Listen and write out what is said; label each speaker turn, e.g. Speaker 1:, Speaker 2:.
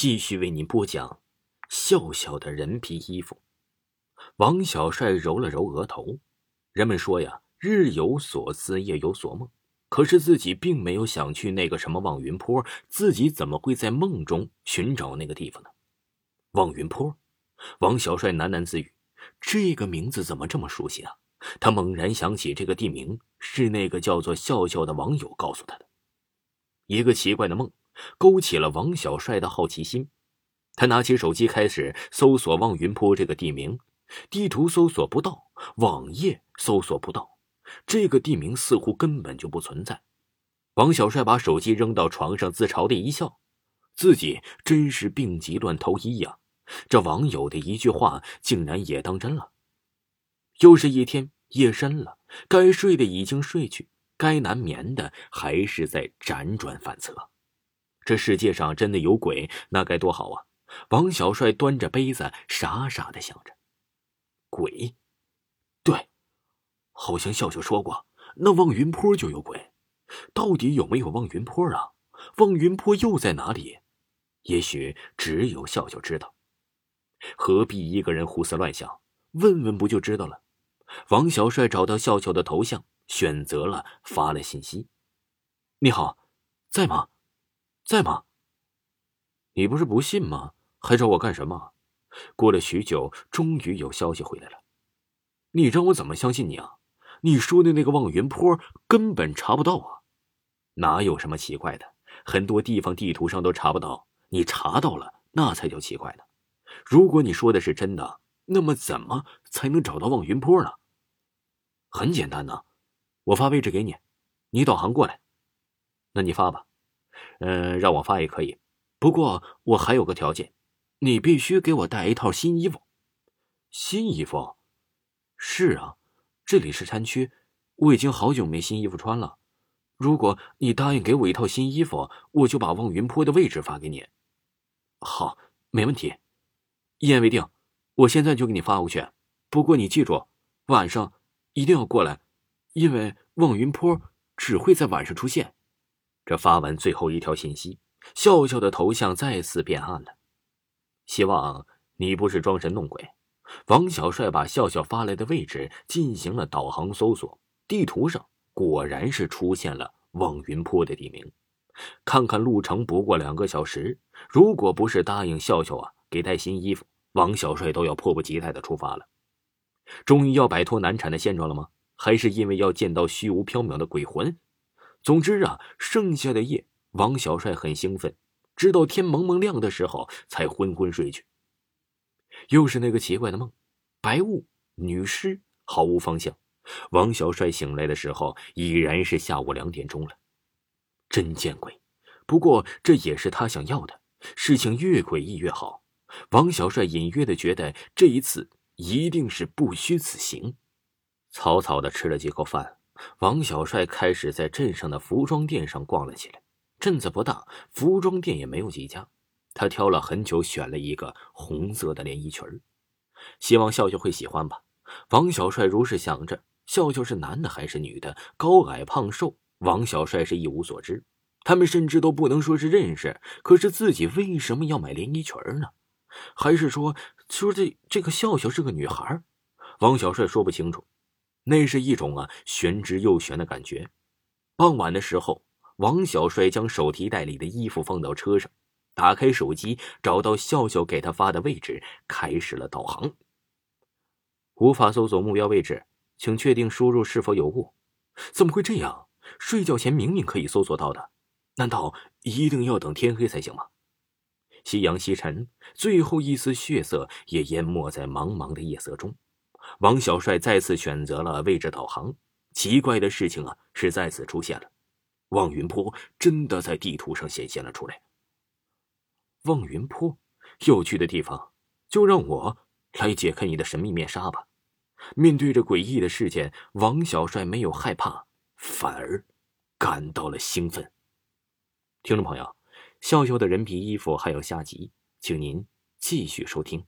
Speaker 1: 继续为您播讲笑笑的人皮衣服。王小帅揉了揉额头。人们说呀，日有所思，夜有所梦。可是自己并没有想去那个什么望云坡，自己怎么会在梦中寻找那个地方呢？望云坡，王小帅喃喃自语：“这个名字怎么这么熟悉啊？”他猛然想起，这个地名是那个叫做笑笑的网友告诉他的。一个奇怪的梦。勾起了王小帅的好奇心，他拿起手机开始搜索望云坡这个地名，地图搜索不到，网页搜索不到，这个地名似乎根本就不存在。王小帅把手机扔到床上，自嘲的一笑，自己真是病急乱投医呀！这网友的一句话竟然也当真了。又是一天，夜深了，该睡的已经睡去，该难眠的还是在辗转反侧。这世界上真的有鬼，那该多好啊！王小帅端着杯子，傻傻的想着。鬼，对，好像笑笑说过，那望云坡就有鬼。到底有没有望云坡啊？望云坡又在哪里？也许只有笑笑知道。何必一个人胡思乱想？问问不就知道了？王小帅找到笑笑的头像，选择了发了信息：“你好，在吗？”在吗？你不是不信吗？还找我干什么？过了许久，终于有消息回来了。你让我怎么相信你啊？你说的那个望云坡根本查不到啊！哪有什么奇怪的？很多地方地图上都查不到，你查到了，那才叫奇怪呢。如果你说的是真的，那么怎么才能找到望云坡呢？很简单呐，我发位置给你，你导航过来。那你发吧。嗯，让我发也可以，不过我还有个条件，你必须给我带一套新衣服。新衣服？是啊，这里是山区，我已经好久没新衣服穿了。如果你答应给我一套新衣服，我就把望云坡的位置发给你。好，没问题，一言为定。我现在就给你发过去。不过你记住，晚上一定要过来，因为望云坡只会在晚上出现。这发完最后一条信息，笑笑的头像再次变暗了。希望你不是装神弄鬼。王小帅把笑笑发来的位置进行了导航搜索，地图上果然是出现了望云坡的地名。看看路程不过两个小时，如果不是答应笑笑啊给带新衣服，王小帅都要迫不及待的出发了。终于要摆脱难产的现状了吗？还是因为要见到虚无缥缈的鬼魂？总之啊，剩下的夜，王小帅很兴奋，直到天蒙蒙亮的时候才昏昏睡去。又是那个奇怪的梦，白雾、女尸，毫无方向。王小帅醒来的时候，已然是下午两点钟了。真见鬼！不过这也是他想要的，事情越诡异越好。王小帅隐约的觉得这一次一定是不虚此行。草草的吃了几口饭。王小帅开始在镇上的服装店上逛了起来。镇子不大，服装店也没有几家。他挑了很久，选了一个红色的连衣裙希望笑笑会喜欢吧。王小帅如是想着。笑笑是男的还是女的？高矮胖瘦，王小帅是一无所知。他们甚至都不能说是认识。可是自己为什么要买连衣裙呢？还是说，说这这个笑笑是个女孩？王小帅说不清楚。那是一种啊玄之又玄的感觉。傍晚的时候，王小帅将手提袋里的衣服放到车上，打开手机，找到笑笑给他发的位置，开始了导航。无法搜索目标位置，请确定输入是否有误。怎么会这样？睡觉前明明可以搜索到的，难道一定要等天黑才行吗？夕阳西沉，最后一丝血色也淹没在茫茫的夜色中。王小帅再次选择了位置导航，奇怪的事情啊是再次出现了，望云坡真的在地图上显现了出来。望云坡，有趣的地方，就让我来解开你的神秘面纱吧。面对着诡异的事件，王小帅没有害怕，反而感到了兴奋。听众朋友，笑笑的人皮衣服还有下集，请您继续收听。